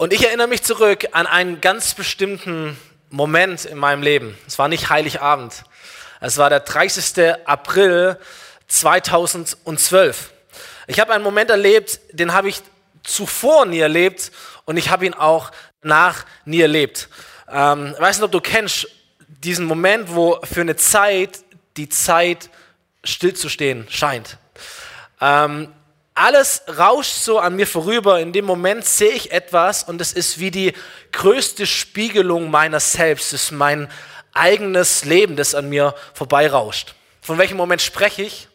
Und ich erinnere mich zurück an einen ganz bestimmten Moment in meinem Leben. Es war nicht Heiligabend. Es war der 30. April 2012. Ich habe einen Moment erlebt, den habe ich zuvor nie erlebt und ich habe ihn auch nach nie erlebt. Ähm, ich weiß nicht, ob du kennst diesen Moment, wo für eine Zeit die Zeit stillzustehen scheint. Ähm, alles rauscht so an mir vorüber. In dem Moment sehe ich etwas und es ist wie die größte Spiegelung meiner selbst. Es ist mein eigenes Leben, das an mir vorbeirauscht. Von welchem Moment spreche ich?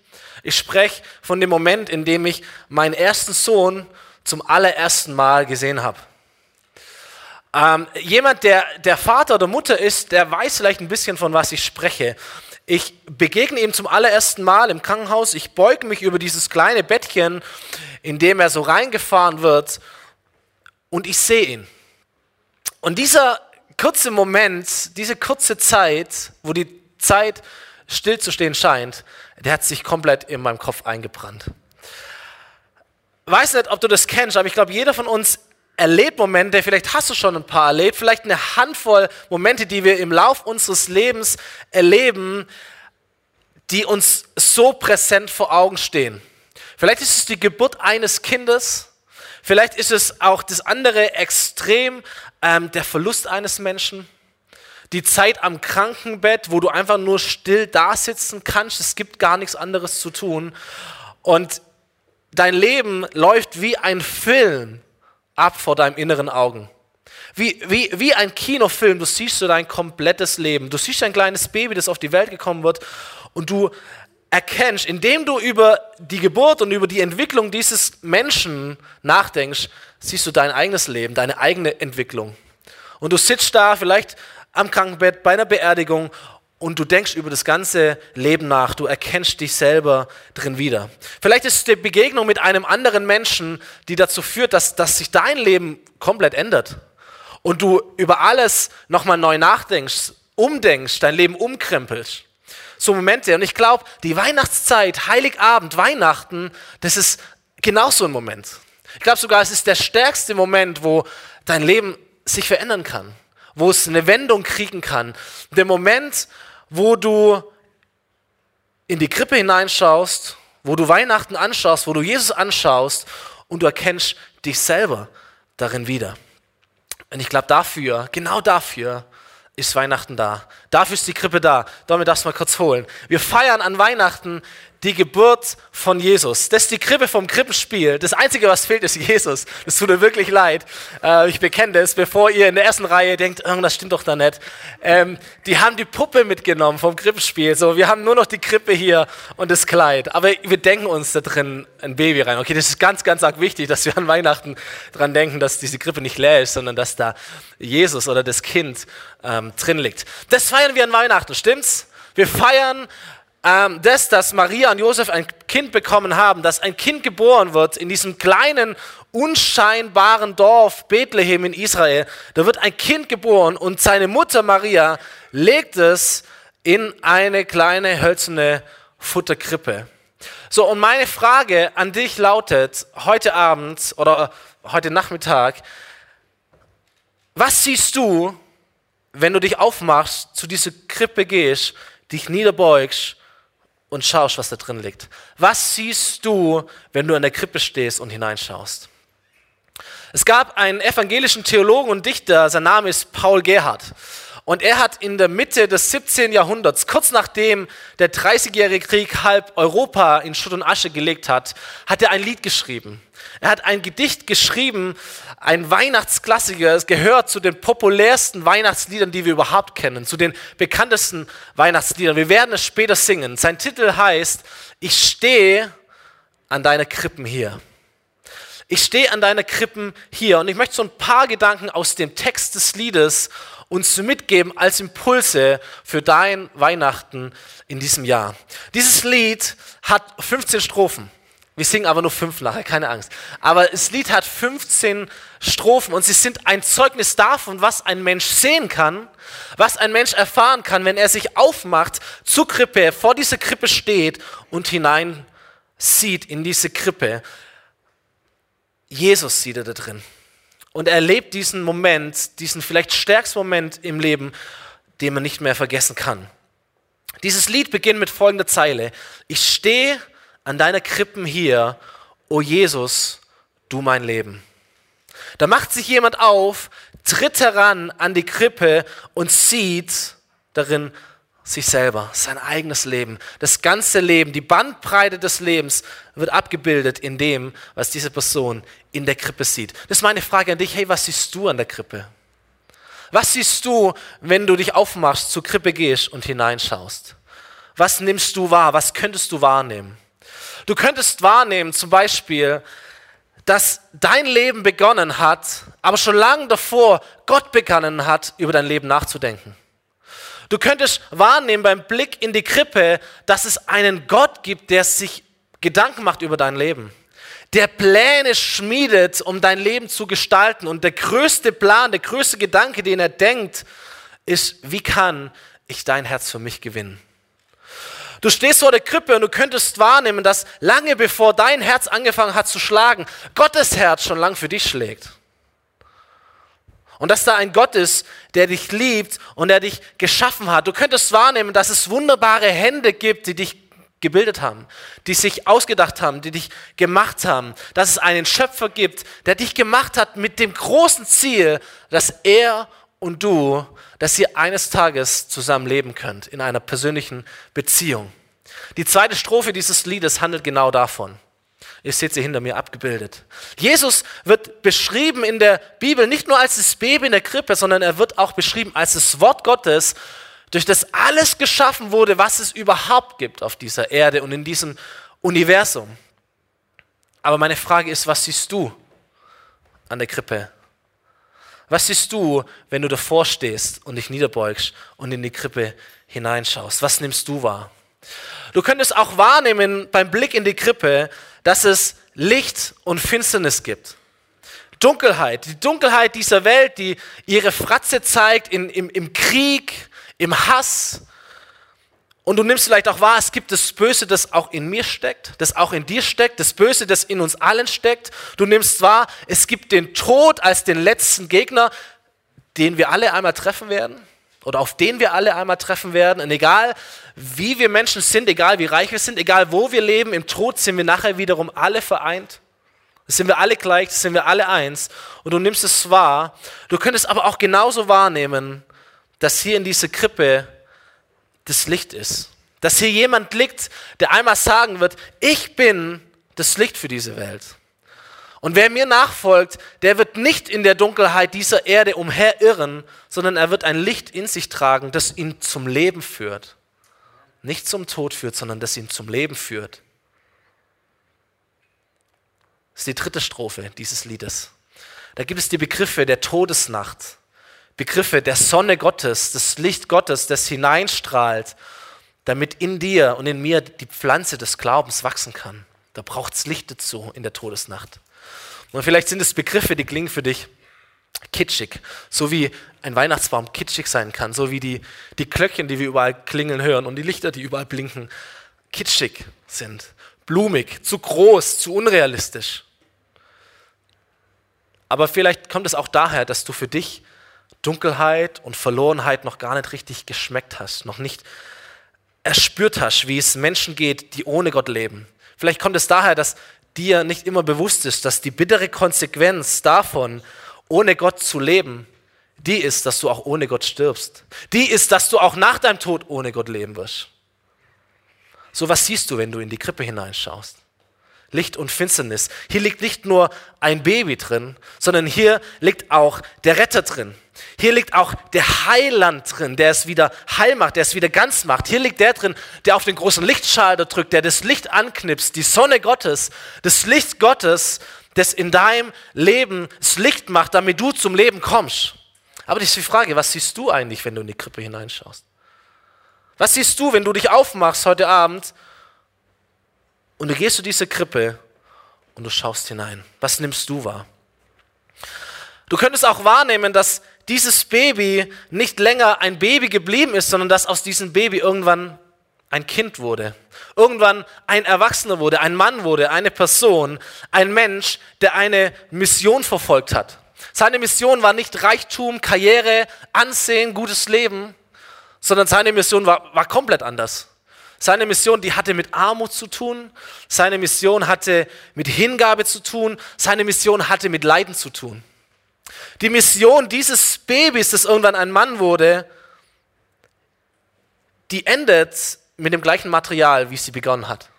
Ich spreche von dem Moment, in dem ich meinen ersten Sohn zum allerersten Mal gesehen habe. Ähm, jemand, der, der Vater oder Mutter ist, der weiß vielleicht ein bisschen, von was ich spreche. Ich begegne ihm zum allerersten Mal im Krankenhaus. Ich beuge mich über dieses kleine Bettchen, in dem er so reingefahren wird, und ich sehe ihn. Und dieser kurze Moment, diese kurze Zeit, wo die Zeit stillzustehen scheint, der hat sich komplett in meinem Kopf eingebrannt. Weiß nicht, ob du das kennst, aber ich glaube, jeder von uns erlebt Momente, vielleicht hast du schon ein paar erlebt, vielleicht eine Handvoll Momente, die wir im Lauf unseres Lebens erleben, die uns so präsent vor Augen stehen. Vielleicht ist es die Geburt eines Kindes, vielleicht ist es auch das andere Extrem, ähm, der Verlust eines Menschen, die Zeit am Krankenbett, wo du einfach nur still da sitzen kannst, es gibt gar nichts anderes zu tun und dein Leben läuft wie ein Film ab vor deinem inneren Augen. Wie, wie, wie ein Kinofilm, du siehst so dein komplettes Leben. Du siehst ein kleines Baby, das auf die Welt gekommen wird und du erkennst, indem du über die Geburt und über die Entwicklung dieses Menschen nachdenkst, siehst du dein eigenes Leben, deine eigene Entwicklung. Und du sitzt da vielleicht am Krankenbett bei einer Beerdigung und du denkst über das ganze Leben nach, du erkennst dich selber drin wieder. Vielleicht ist es die Begegnung mit einem anderen Menschen, die dazu führt, dass, dass sich dein Leben komplett ändert und du über alles nochmal neu nachdenkst, umdenkst, dein Leben umkrempelst. So Momente. Und ich glaube, die Weihnachtszeit, Heiligabend, Weihnachten, das ist genau so ein Moment. Ich glaube sogar, es ist der stärkste Moment, wo dein Leben sich verändern kann, wo es eine Wendung kriegen kann. Der Moment, wo du in die Krippe hineinschaust, wo du Weihnachten anschaust, wo du Jesus anschaust und du erkennst dich selber darin wieder. Und ich glaube dafür, genau dafür ist Weihnachten da. Dafür ist die Krippe da. Damit darfst du mal kurz holen. Wir feiern an Weihnachten die Geburt von Jesus. Das ist die Krippe vom Krippenspiel. Das Einzige, was fehlt, ist Jesus. Das tut mir wirklich leid. Äh, ich bekenne das, bevor ihr in der ersten Reihe denkt, irgendwas stimmt doch da nicht. Ähm, die haben die Puppe mitgenommen vom Krippenspiel. So, wir haben nur noch die Krippe hier und das Kleid. Aber wir denken uns da drin ein Baby rein. Okay, das ist ganz, ganz arg wichtig, dass wir an Weihnachten dran denken, dass diese Krippe nicht leer ist, sondern dass da Jesus oder das Kind ähm, drin liegt. Das feiern wir an Weihnachten, stimmt's? Wir feiern ähm, das, dass Maria und Josef ein Kind bekommen haben, dass ein Kind geboren wird in diesem kleinen, unscheinbaren Dorf Bethlehem in Israel. Da wird ein Kind geboren und seine Mutter Maria legt es in eine kleine hölzerne Futterkrippe. So, und meine Frage an dich lautet heute Abend oder heute Nachmittag, was siehst du, wenn du dich aufmachst, zu dieser Krippe gehst, dich niederbeugst und schaust, was da drin liegt. Was siehst du, wenn du an der Krippe stehst und hineinschaust? Es gab einen evangelischen Theologen und Dichter, sein Name ist Paul Gerhardt. Und er hat in der Mitte des 17. Jahrhunderts, kurz nachdem der 30-jährige Krieg halb Europa in Schutt und Asche gelegt hat, hat er ein Lied geschrieben. Er hat ein Gedicht geschrieben, ein Weihnachtsklassiker. Es gehört zu den populärsten Weihnachtsliedern, die wir überhaupt kennen, zu den bekanntesten Weihnachtsliedern. Wir werden es später singen. Sein Titel heißt, ich stehe an deiner Krippen hier. Ich stehe an deiner Krippen hier und ich möchte so ein paar Gedanken aus dem Text des Liedes uns mitgeben als Impulse für dein Weihnachten in diesem Jahr. Dieses Lied hat 15 Strophen. Wir singen aber nur fünf nachher, keine Angst. Aber das Lied hat 15 Strophen und sie sind ein Zeugnis davon, was ein Mensch sehen kann, was ein Mensch erfahren kann, wenn er sich aufmacht zur Krippe, vor dieser Krippe steht und hinein sieht in diese Krippe. Jesus sieht er da drin. Und erlebt diesen Moment, diesen vielleicht stärksten Moment im Leben, den man nicht mehr vergessen kann. Dieses Lied beginnt mit folgender Zeile. Ich stehe an deiner Krippen hier, o Jesus, du mein Leben. Da macht sich jemand auf, tritt heran an die Krippe und sieht darin sich selber, sein eigenes Leben. Das ganze Leben, die Bandbreite des Lebens wird abgebildet in dem, was diese Person in der Krippe sieht. Das ist meine Frage an dich. Hey, was siehst du an der Krippe? Was siehst du, wenn du dich aufmachst, zur Krippe gehst und hineinschaust? Was nimmst du wahr? Was könntest du wahrnehmen? Du könntest wahrnehmen, zum Beispiel, dass dein Leben begonnen hat, aber schon lange davor Gott begonnen hat, über dein Leben nachzudenken. Du könntest wahrnehmen beim Blick in die Krippe, dass es einen Gott gibt, der sich Gedanken macht über dein Leben, der Pläne schmiedet, um dein Leben zu gestalten. Und der größte Plan, der größte Gedanke, den er denkt, ist, wie kann ich dein Herz für mich gewinnen? Du stehst vor der Krippe und du könntest wahrnehmen, dass lange bevor dein Herz angefangen hat zu schlagen, Gottes Herz schon lang für dich schlägt. Und dass da ein Gott ist, der dich liebt und der dich geschaffen hat. Du könntest wahrnehmen, dass es wunderbare Hände gibt, die dich gebildet haben, die sich ausgedacht haben, die dich gemacht haben. Dass es einen Schöpfer gibt, der dich gemacht hat mit dem großen Ziel, dass er und du, dass ihr eines Tages zusammen leben könnt in einer persönlichen Beziehung. Die zweite Strophe dieses Liedes handelt genau davon. Ihr seht sie hinter mir abgebildet. Jesus wird beschrieben in der Bibel nicht nur als das Baby in der Krippe, sondern er wird auch beschrieben als das Wort Gottes, durch das alles geschaffen wurde, was es überhaupt gibt auf dieser Erde und in diesem Universum. Aber meine Frage ist, was siehst du an der Krippe? Was siehst du, wenn du davor stehst und dich niederbeugst und in die Krippe hineinschaust? Was nimmst du wahr? Du könntest auch wahrnehmen beim Blick in die Krippe, dass es Licht und Finsternis gibt. Dunkelheit, die Dunkelheit dieser Welt, die ihre Fratze zeigt in, im, im Krieg, im Hass. Und du nimmst vielleicht auch wahr, es gibt das Böse, das auch in mir steckt, das auch in dir steckt, das Böse, das in uns allen steckt. Du nimmst wahr, es gibt den Tod als den letzten Gegner, den wir alle einmal treffen werden oder auf den wir alle einmal treffen werden. Und egal wie wir Menschen sind, egal wie reich wir sind, egal wo wir leben, im Tod sind wir nachher wiederum alle vereint. Sind wir alle gleich, sind wir alle eins. Und du nimmst es wahr. Du könntest aber auch genauso wahrnehmen, dass hier in dieser Krippe das Licht ist. Dass hier jemand liegt, der einmal sagen wird, ich bin das Licht für diese Welt. Und wer mir nachfolgt, der wird nicht in der Dunkelheit dieser Erde umherirren, sondern er wird ein Licht in sich tragen, das ihn zum Leben führt. Nicht zum Tod führt, sondern das ihn zum Leben führt. Das ist die dritte Strophe dieses Liedes. Da gibt es die Begriffe der Todesnacht, Begriffe der Sonne Gottes, das Licht Gottes, das hineinstrahlt, damit in dir und in mir die Pflanze des Glaubens wachsen kann. Da braucht es Licht dazu in der Todesnacht. Und vielleicht sind es Begriffe, die klingen für dich kitschig, so wie ein Weihnachtsbaum kitschig sein kann, so wie die, die Glöckchen, die wir überall klingeln hören und die Lichter, die überall blinken, kitschig sind, blumig, zu groß, zu unrealistisch. Aber vielleicht kommt es auch daher, dass du für dich Dunkelheit und Verlorenheit noch gar nicht richtig geschmeckt hast, noch nicht erspürt hast, wie es Menschen geht, die ohne Gott leben. Vielleicht kommt es daher, dass dir nicht immer bewusst ist, dass die bittere Konsequenz davon, ohne Gott zu leben, die ist, dass du auch ohne Gott stirbst. Die ist, dass du auch nach deinem Tod ohne Gott leben wirst. So was siehst du, wenn du in die Krippe hineinschaust. Licht und Finsternis. Hier liegt nicht nur ein Baby drin, sondern hier liegt auch der Retter drin. Hier liegt auch der Heiland drin, der es wieder heil macht, der es wieder ganz macht. Hier liegt der drin, der auf den großen Lichtschalter drückt, der das Licht anknipst, die Sonne Gottes, das Licht Gottes, das in deinem Leben das Licht macht, damit du zum Leben kommst. Aber das ist die Frage, was siehst du eigentlich, wenn du in die Krippe hineinschaust? Was siehst du, wenn du dich aufmachst heute Abend und du gehst zu dieser Krippe und du schaust hinein? Was nimmst du wahr? Du könntest auch wahrnehmen, dass dieses Baby nicht länger ein Baby geblieben ist, sondern dass aus diesem Baby irgendwann ein Kind wurde. Irgendwann ein Erwachsener wurde, ein Mann wurde, eine Person, ein Mensch, der eine Mission verfolgt hat. Seine Mission war nicht Reichtum, Karriere, Ansehen, gutes Leben, sondern seine Mission war, war komplett anders. Seine Mission, die hatte mit Armut zu tun. Seine Mission hatte mit Hingabe zu tun. Seine Mission hatte mit Leiden zu tun. Die Mission dieses Babys, das irgendwann ein Mann wurde, die endet mit dem gleichen Material, wie sie begonnen hat.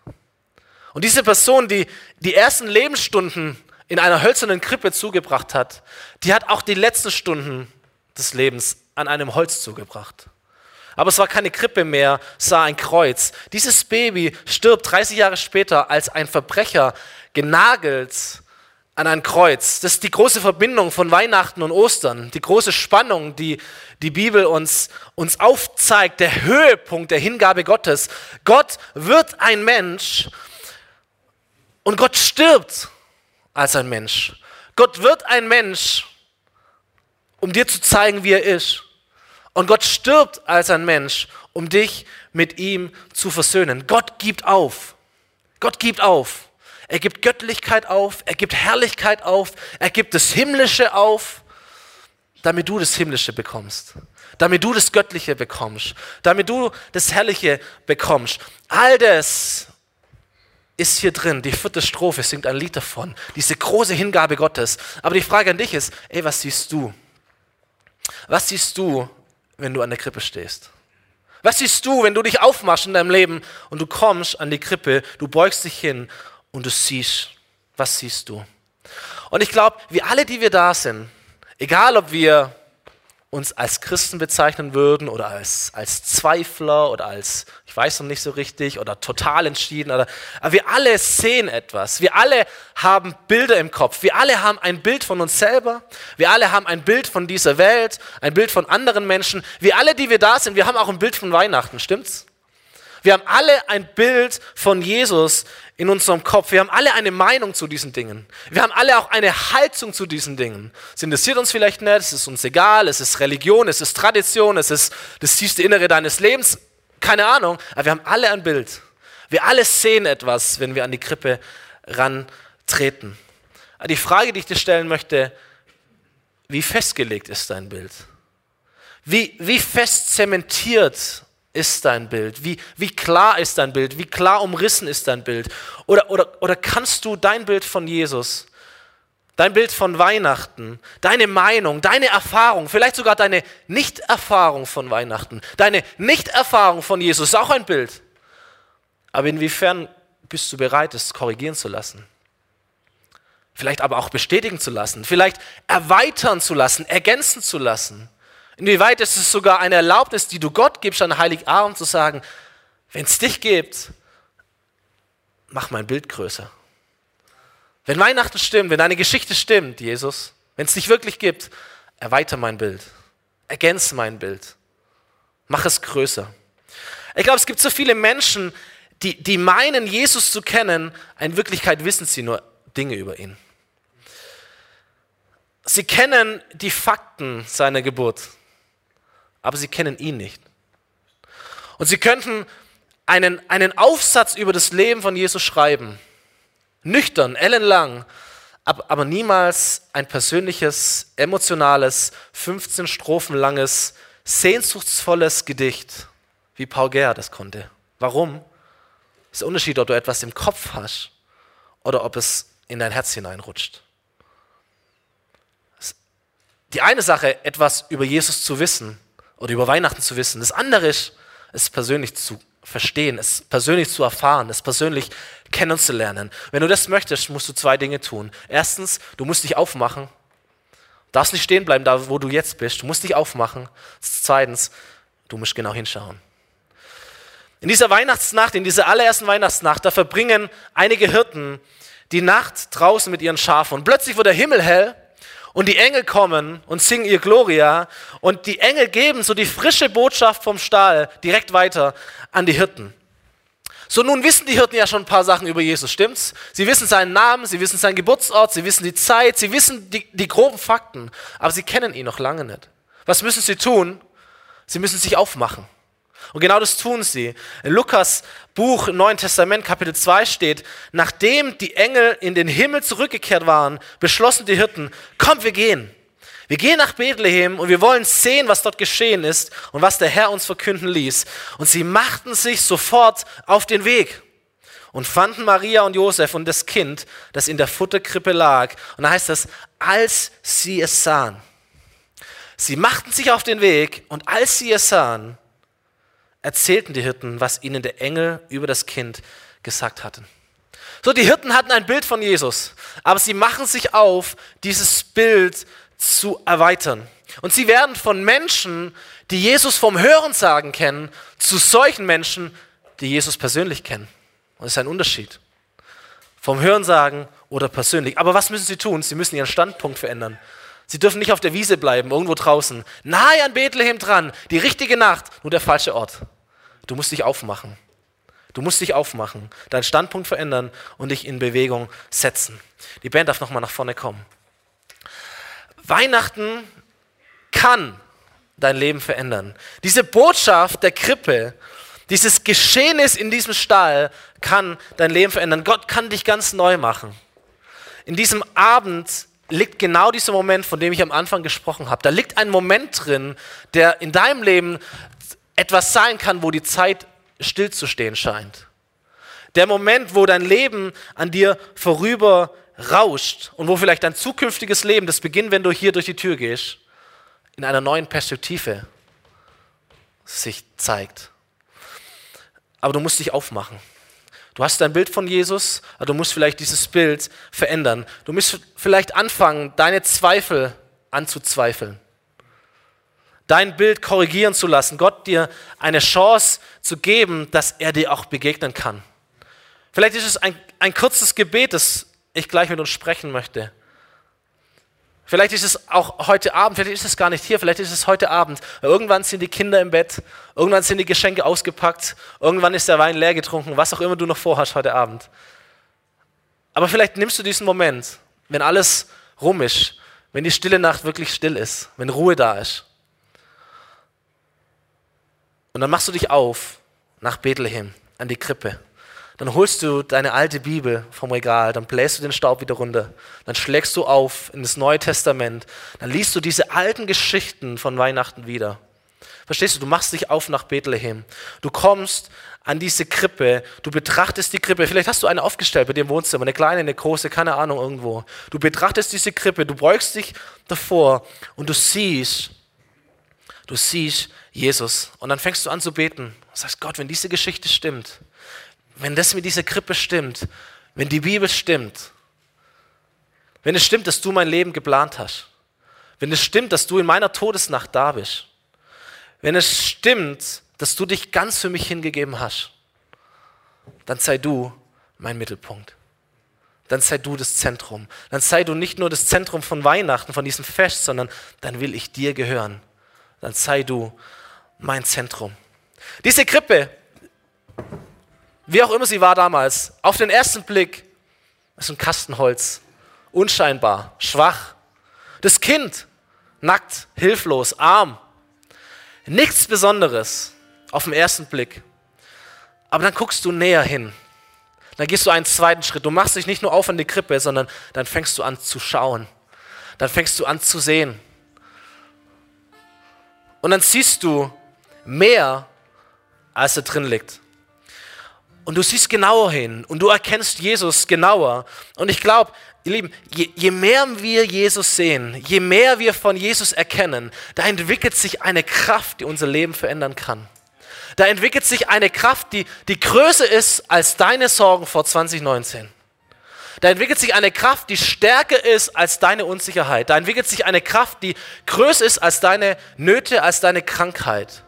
Und diese Person, die die ersten Lebensstunden in einer hölzernen Krippe zugebracht hat, die hat auch die letzten Stunden des Lebens an einem Holz zugebracht. Aber es war keine Krippe mehr, es war ein Kreuz. Dieses Baby stirbt 30 Jahre später als ein Verbrecher, genagelt an ein Kreuz. Das ist die große Verbindung von Weihnachten und Ostern, die große Spannung, die die Bibel uns, uns aufzeigt, der Höhepunkt der Hingabe Gottes. Gott wird ein Mensch und Gott stirbt als ein Mensch. Gott wird ein Mensch, um dir zu zeigen, wie er ist. Und Gott stirbt als ein Mensch, um dich mit ihm zu versöhnen. Gott gibt auf. Gott gibt auf. Er gibt Göttlichkeit auf, er gibt Herrlichkeit auf, er gibt das Himmlische auf, damit du das Himmlische bekommst, damit du das Göttliche bekommst, damit du das Herrliche bekommst. All das ist hier drin. Die vierte Strophe singt ein Lied davon, diese große Hingabe Gottes. Aber die Frage an dich ist, ey, was siehst du? Was siehst du, wenn du an der Krippe stehst? Was siehst du, wenn du dich aufmachst in deinem Leben und du kommst an die Krippe, du beugst dich hin und du siehst, was siehst du? Und ich glaube, wir alle, die wir da sind, egal ob wir uns als Christen bezeichnen würden oder als, als Zweifler oder als, ich weiß noch nicht so richtig, oder total entschieden. Oder, aber wir alle sehen etwas. Wir alle haben Bilder im Kopf. Wir alle haben ein Bild von uns selber. Wir alle haben ein Bild von dieser Welt, ein Bild von anderen Menschen. Wir alle, die wir da sind, wir haben auch ein Bild von Weihnachten, stimmt's? Wir haben alle ein Bild von Jesus in unserem Kopf. Wir haben alle eine Meinung zu diesen Dingen. Wir haben alle auch eine Haltung zu diesen Dingen. Es interessiert uns vielleicht nicht, es ist uns egal, es ist Religion, es ist Tradition, es ist das tiefste Innere deines Lebens, keine Ahnung, aber wir haben alle ein Bild. Wir alle sehen etwas, wenn wir an die Krippe rantreten. Die Frage, die ich dir stellen möchte, wie festgelegt ist dein Bild? Wie, wie fest zementiert ist dein Bild? Wie, wie klar ist dein Bild? Wie klar umrissen ist dein Bild? Oder, oder, oder kannst du dein Bild von Jesus, dein Bild von Weihnachten, deine Meinung, deine Erfahrung, vielleicht sogar deine Nichterfahrung von Weihnachten, deine Nichterfahrung von Jesus, ist auch ein Bild. Aber inwiefern bist du bereit, es korrigieren zu lassen? Vielleicht aber auch bestätigen zu lassen, vielleicht erweitern zu lassen, ergänzen zu lassen. Inwieweit ist es sogar eine Erlaubnis, die du Gott gibst an Heiligabend, zu sagen, wenn es dich gibt, mach mein Bild größer. Wenn Weihnachten stimmt, wenn deine Geschichte stimmt, Jesus, wenn es dich wirklich gibt, erweiter mein Bild, ergänze mein Bild, mach es größer. Ich glaube, es gibt so viele Menschen, die, die meinen, Jesus zu kennen, in Wirklichkeit wissen sie nur Dinge über ihn. Sie kennen die Fakten seiner Geburt aber sie kennen ihn nicht. Und sie könnten einen, einen Aufsatz über das Leben von Jesus schreiben, nüchtern, ellenlang, aber niemals ein persönliches, emotionales, 15 Strophen langes, sehnsuchtsvolles Gedicht, wie Paul Gerhard das konnte. Warum? Das ist der Unterschied, ob du etwas im Kopf hast oder ob es in dein Herz hineinrutscht. Die eine Sache, etwas über Jesus zu wissen, oder über Weihnachten zu wissen. Das andere ist, es persönlich zu verstehen, es persönlich zu erfahren, es persönlich kennenzulernen. Wenn du das möchtest, musst du zwei Dinge tun. Erstens, du musst dich aufmachen. Darfst nicht stehen bleiben, da wo du jetzt bist. Du musst dich aufmachen. Zweitens, du musst genau hinschauen. In dieser Weihnachtsnacht, in dieser allerersten Weihnachtsnacht, da verbringen einige Hirten die Nacht draußen mit ihren Schafen. Und plötzlich wird der Himmel hell und die Engel kommen und singen ihr Gloria und die Engel geben so die frische Botschaft vom Stall direkt weiter an die Hirten. So, nun wissen die Hirten ja schon ein paar Sachen über Jesus, stimmt's? Sie wissen seinen Namen, sie wissen seinen Geburtsort, sie wissen die Zeit, sie wissen die, die groben Fakten, aber sie kennen ihn noch lange nicht. Was müssen sie tun? Sie müssen sich aufmachen. Und genau das tun sie. In Lukas Buch Neuen Testament Kapitel 2 steht, nachdem die Engel in den Himmel zurückgekehrt waren, beschlossen die Hirten, komm, wir gehen. Wir gehen nach Bethlehem und wir wollen sehen, was dort geschehen ist und was der Herr uns verkünden ließ. Und sie machten sich sofort auf den Weg und fanden Maria und Josef und das Kind, das in der Futterkrippe lag. Und da heißt das, als sie es sahen. Sie machten sich auf den Weg und als sie es sahen, erzählten die Hirten, was ihnen der Engel über das Kind gesagt hatten. So, die Hirten hatten ein Bild von Jesus, aber sie machen sich auf, dieses Bild zu erweitern. Und sie werden von Menschen, die Jesus vom Hörensagen kennen, zu solchen Menschen, die Jesus persönlich kennen. Das ist ein Unterschied. Vom Hörensagen oder persönlich. Aber was müssen sie tun? Sie müssen ihren Standpunkt verändern. Sie dürfen nicht auf der Wiese bleiben, irgendwo draußen, nahe an Bethlehem dran, die richtige Nacht, nur der falsche Ort. Du musst dich aufmachen. Du musst dich aufmachen, deinen Standpunkt verändern und dich in Bewegung setzen. Die Band darf nochmal nach vorne kommen. Weihnachten kann dein Leben verändern. Diese Botschaft der Krippe, dieses Geschehnis in diesem Stall kann dein Leben verändern. Gott kann dich ganz neu machen. In diesem Abend liegt genau dieser Moment, von dem ich am Anfang gesprochen habe. Da liegt ein Moment drin, der in deinem Leben etwas sein kann, wo die Zeit stillzustehen scheint. Der Moment, wo dein Leben an dir vorüber rauscht und wo vielleicht dein zukünftiges Leben, das beginnt, wenn du hier durch die Tür gehst, in einer neuen Perspektive sich zeigt. Aber du musst dich aufmachen. Du hast ein Bild von Jesus, aber du musst vielleicht dieses Bild verändern. Du musst vielleicht anfangen, deine Zweifel anzuzweifeln. Dein Bild korrigieren zu lassen, Gott dir eine Chance zu geben, dass er dir auch begegnen kann. Vielleicht ist es ein, ein kurzes Gebet, das ich gleich mit uns sprechen möchte. Vielleicht ist es auch heute Abend, vielleicht ist es gar nicht hier, vielleicht ist es heute Abend. Irgendwann sind die Kinder im Bett, irgendwann sind die Geschenke ausgepackt, irgendwann ist der Wein leer getrunken, was auch immer du noch vorhast heute Abend. Aber vielleicht nimmst du diesen Moment, wenn alles rum ist, wenn die stille Nacht wirklich still ist, wenn Ruhe da ist. Und dann machst du dich auf nach Bethlehem, an die Krippe. Dann holst du deine alte Bibel vom Regal, dann bläst du den Staub wieder runter, dann schlägst du auf in das Neue Testament, dann liest du diese alten Geschichten von Weihnachten wieder. Verstehst du, du machst dich auf nach Bethlehem. Du kommst an diese Krippe, du betrachtest die Krippe, vielleicht hast du eine aufgestellt bei dir im Wohnzimmer, eine kleine, eine große, keine Ahnung, irgendwo. Du betrachtest diese Krippe, du beugst dich davor und du siehst, du siehst Jesus. Und dann fängst du an zu beten sagst, Gott, wenn diese Geschichte stimmt, wenn das mit dieser Krippe stimmt, wenn die Bibel stimmt, wenn es stimmt, dass du mein Leben geplant hast, wenn es stimmt, dass du in meiner Todesnacht da bist, wenn es stimmt, dass du dich ganz für mich hingegeben hast, dann sei du mein Mittelpunkt. Dann sei du das Zentrum. Dann sei du nicht nur das Zentrum von Weihnachten, von diesem Fest, sondern dann will ich dir gehören. Dann sei du mein Zentrum. Diese Krippe, wie auch immer sie war damals, auf den ersten Blick ist ein Kastenholz, unscheinbar, schwach. Das Kind, nackt, hilflos, arm. Nichts Besonderes auf den ersten Blick. Aber dann guckst du näher hin. Dann gehst du einen zweiten Schritt. Du machst dich nicht nur auf an die Krippe, sondern dann fängst du an zu schauen. Dann fängst du an zu sehen. Und dann siehst du mehr, als da drin liegt. Und du siehst genauer hin und du erkennst Jesus genauer. Und ich glaube, ihr Lieben, je, je, mehr wir Jesus sehen, je mehr wir von Jesus erkennen, da entwickelt sich eine Kraft, die unser Leben verändern kann. Da entwickelt sich eine Kraft, die, die größer ist als deine Sorgen vor 2019. Da entwickelt sich eine Kraft, die stärker ist als deine Unsicherheit. Da entwickelt sich eine Kraft, die größer ist als deine Nöte, als deine Krankheit.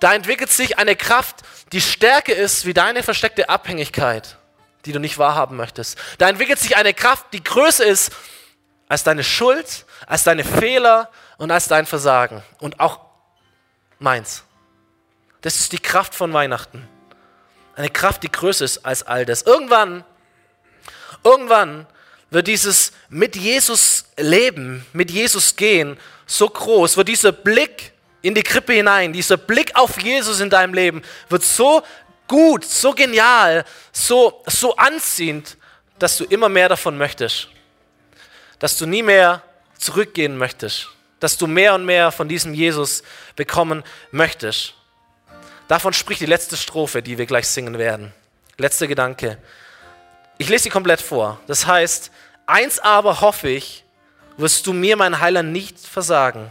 Da entwickelt sich eine Kraft, die Stärke ist wie deine versteckte Abhängigkeit, die du nicht wahrhaben möchtest. Da entwickelt sich eine Kraft, die größer ist als deine Schuld, als deine Fehler und als dein Versagen. Und auch meins. Das ist die Kraft von Weihnachten. Eine Kraft, die größer ist als all das. Irgendwann, irgendwann wird dieses mit Jesus leben, mit Jesus gehen so groß, wird dieser Blick in die Krippe hinein, dieser Blick auf Jesus in deinem Leben wird so gut, so genial, so, so anziehend, dass du immer mehr davon möchtest. Dass du nie mehr zurückgehen möchtest. Dass du mehr und mehr von diesem Jesus bekommen möchtest. Davon spricht die letzte Strophe, die wir gleich singen werden. Letzter Gedanke. Ich lese sie komplett vor. Das heißt, eins aber hoffe ich, wirst du mir, mein Heiler, nicht versagen,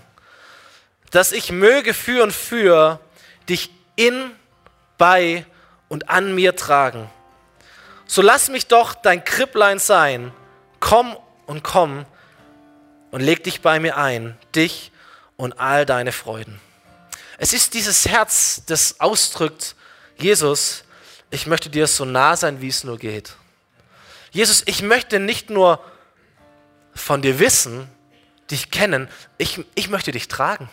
dass ich möge für und für dich in, bei und an mir tragen. So lass mich doch dein Kripplein sein. Komm und komm und leg dich bei mir ein, dich und all deine Freuden. Es ist dieses Herz, das ausdrückt, Jesus, ich möchte dir so nah sein, wie es nur geht. Jesus, ich möchte nicht nur von dir wissen, dich kennen, ich, ich möchte dich tragen.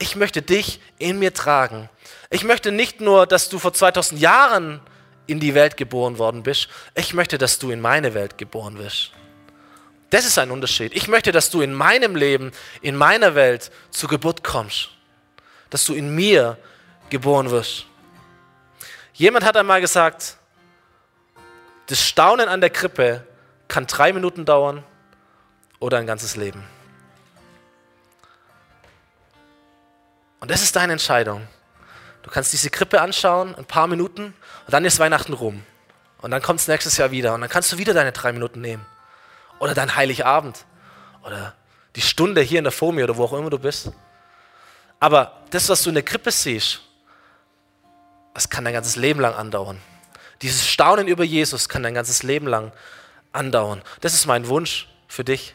Ich möchte dich in mir tragen. Ich möchte nicht nur, dass du vor 2000 Jahren in die Welt geboren worden bist, ich möchte, dass du in meine Welt geboren wirst. Das ist ein Unterschied. Ich möchte, dass du in meinem Leben, in meiner Welt zur Geburt kommst. Dass du in mir geboren wirst. Jemand hat einmal gesagt, das Staunen an der Krippe kann drei Minuten dauern oder ein ganzes Leben. Und das ist deine Entscheidung. Du kannst diese Krippe anschauen, ein paar Minuten, und dann ist Weihnachten rum. Und dann kommt es nächstes Jahr wieder. Und dann kannst du wieder deine drei Minuten nehmen. Oder dein Heiligabend. Oder die Stunde hier in der Fomie oder wo auch immer du bist. Aber das, was du in der Krippe siehst, das kann dein ganzes Leben lang andauern. Dieses Staunen über Jesus kann dein ganzes Leben lang andauern. Das ist mein Wunsch für dich.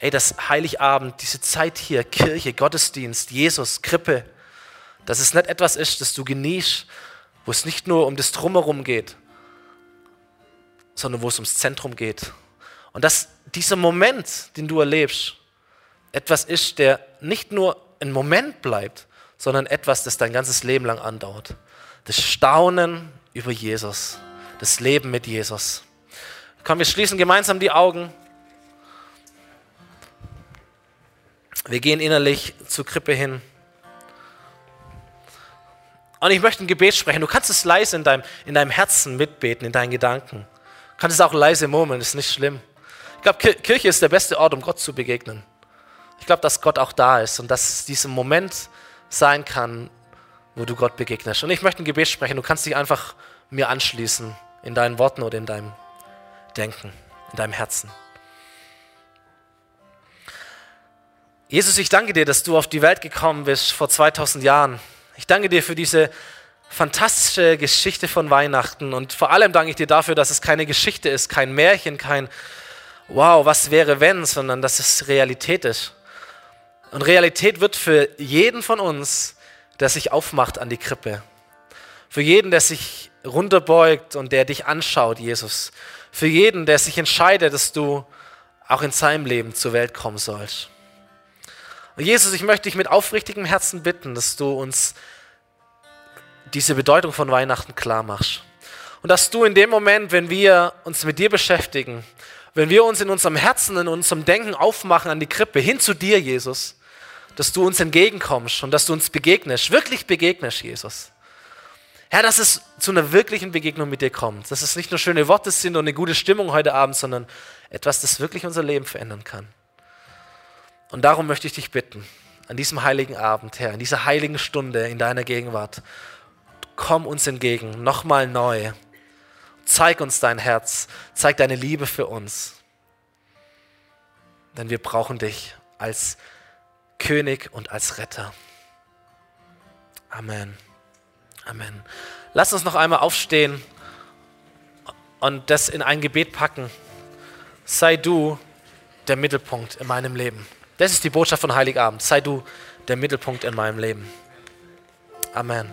Ey, das Heiligabend, diese Zeit hier, Kirche, Gottesdienst, Jesus, Krippe, dass es nicht etwas ist, das du genießt, wo es nicht nur um das Drumherum geht, sondern wo es ums Zentrum geht. Und dass dieser Moment, den du erlebst, etwas ist, der nicht nur ein Moment bleibt, sondern etwas, das dein ganzes Leben lang andauert. Das Staunen über Jesus, das Leben mit Jesus. Komm, wir schließen gemeinsam die Augen. Wir gehen innerlich zur Krippe hin. Und ich möchte ein Gebet sprechen. Du kannst es leise in deinem, in deinem Herzen mitbeten, in deinen Gedanken. Du kannst es auch leise murmeln, ist nicht schlimm. Ich glaube, Kirche ist der beste Ort, um Gott zu begegnen. Ich glaube, dass Gott auch da ist und dass es dieser Moment sein kann, wo du Gott begegnest. Und ich möchte ein Gebet sprechen. Du kannst dich einfach mir anschließen in deinen Worten oder in deinem Denken, in deinem Herzen. Jesus, ich danke dir, dass du auf die Welt gekommen bist vor 2000 Jahren ich danke dir für diese fantastische Geschichte von Weihnachten und vor allem danke ich dir dafür, dass es keine Geschichte ist, kein Märchen, kein Wow, was wäre wenn, sondern dass es Realität ist. Und Realität wird für jeden von uns, der sich aufmacht an die Krippe. Für jeden, der sich runterbeugt und der dich anschaut, Jesus. Für jeden, der sich entscheidet, dass du auch in seinem Leben zur Welt kommen sollst. Und Jesus, ich möchte dich mit aufrichtigem Herzen bitten, dass du uns diese Bedeutung von Weihnachten klar machst. Und dass du in dem Moment, wenn wir uns mit dir beschäftigen, wenn wir uns in unserem Herzen, in unserem Denken aufmachen an die Krippe, hin zu dir, Jesus, dass du uns entgegenkommst und dass du uns begegnest, wirklich begegnest, Jesus. Herr, dass es zu einer wirklichen Begegnung mit dir kommt. Dass es nicht nur schöne Worte sind und eine gute Stimmung heute Abend, sondern etwas, das wirklich unser Leben verändern kann. Und darum möchte ich dich bitten, an diesem heiligen Abend, Herr, in dieser heiligen Stunde in deiner Gegenwart, komm uns entgegen, nochmal neu. Zeig uns dein Herz, zeig deine Liebe für uns. Denn wir brauchen dich als König und als Retter. Amen. Amen. Lass uns noch einmal aufstehen und das in ein Gebet packen. Sei du der Mittelpunkt in meinem Leben. Das ist die Botschaft von Heiligabend. Sei du der Mittelpunkt in meinem Leben. Amen.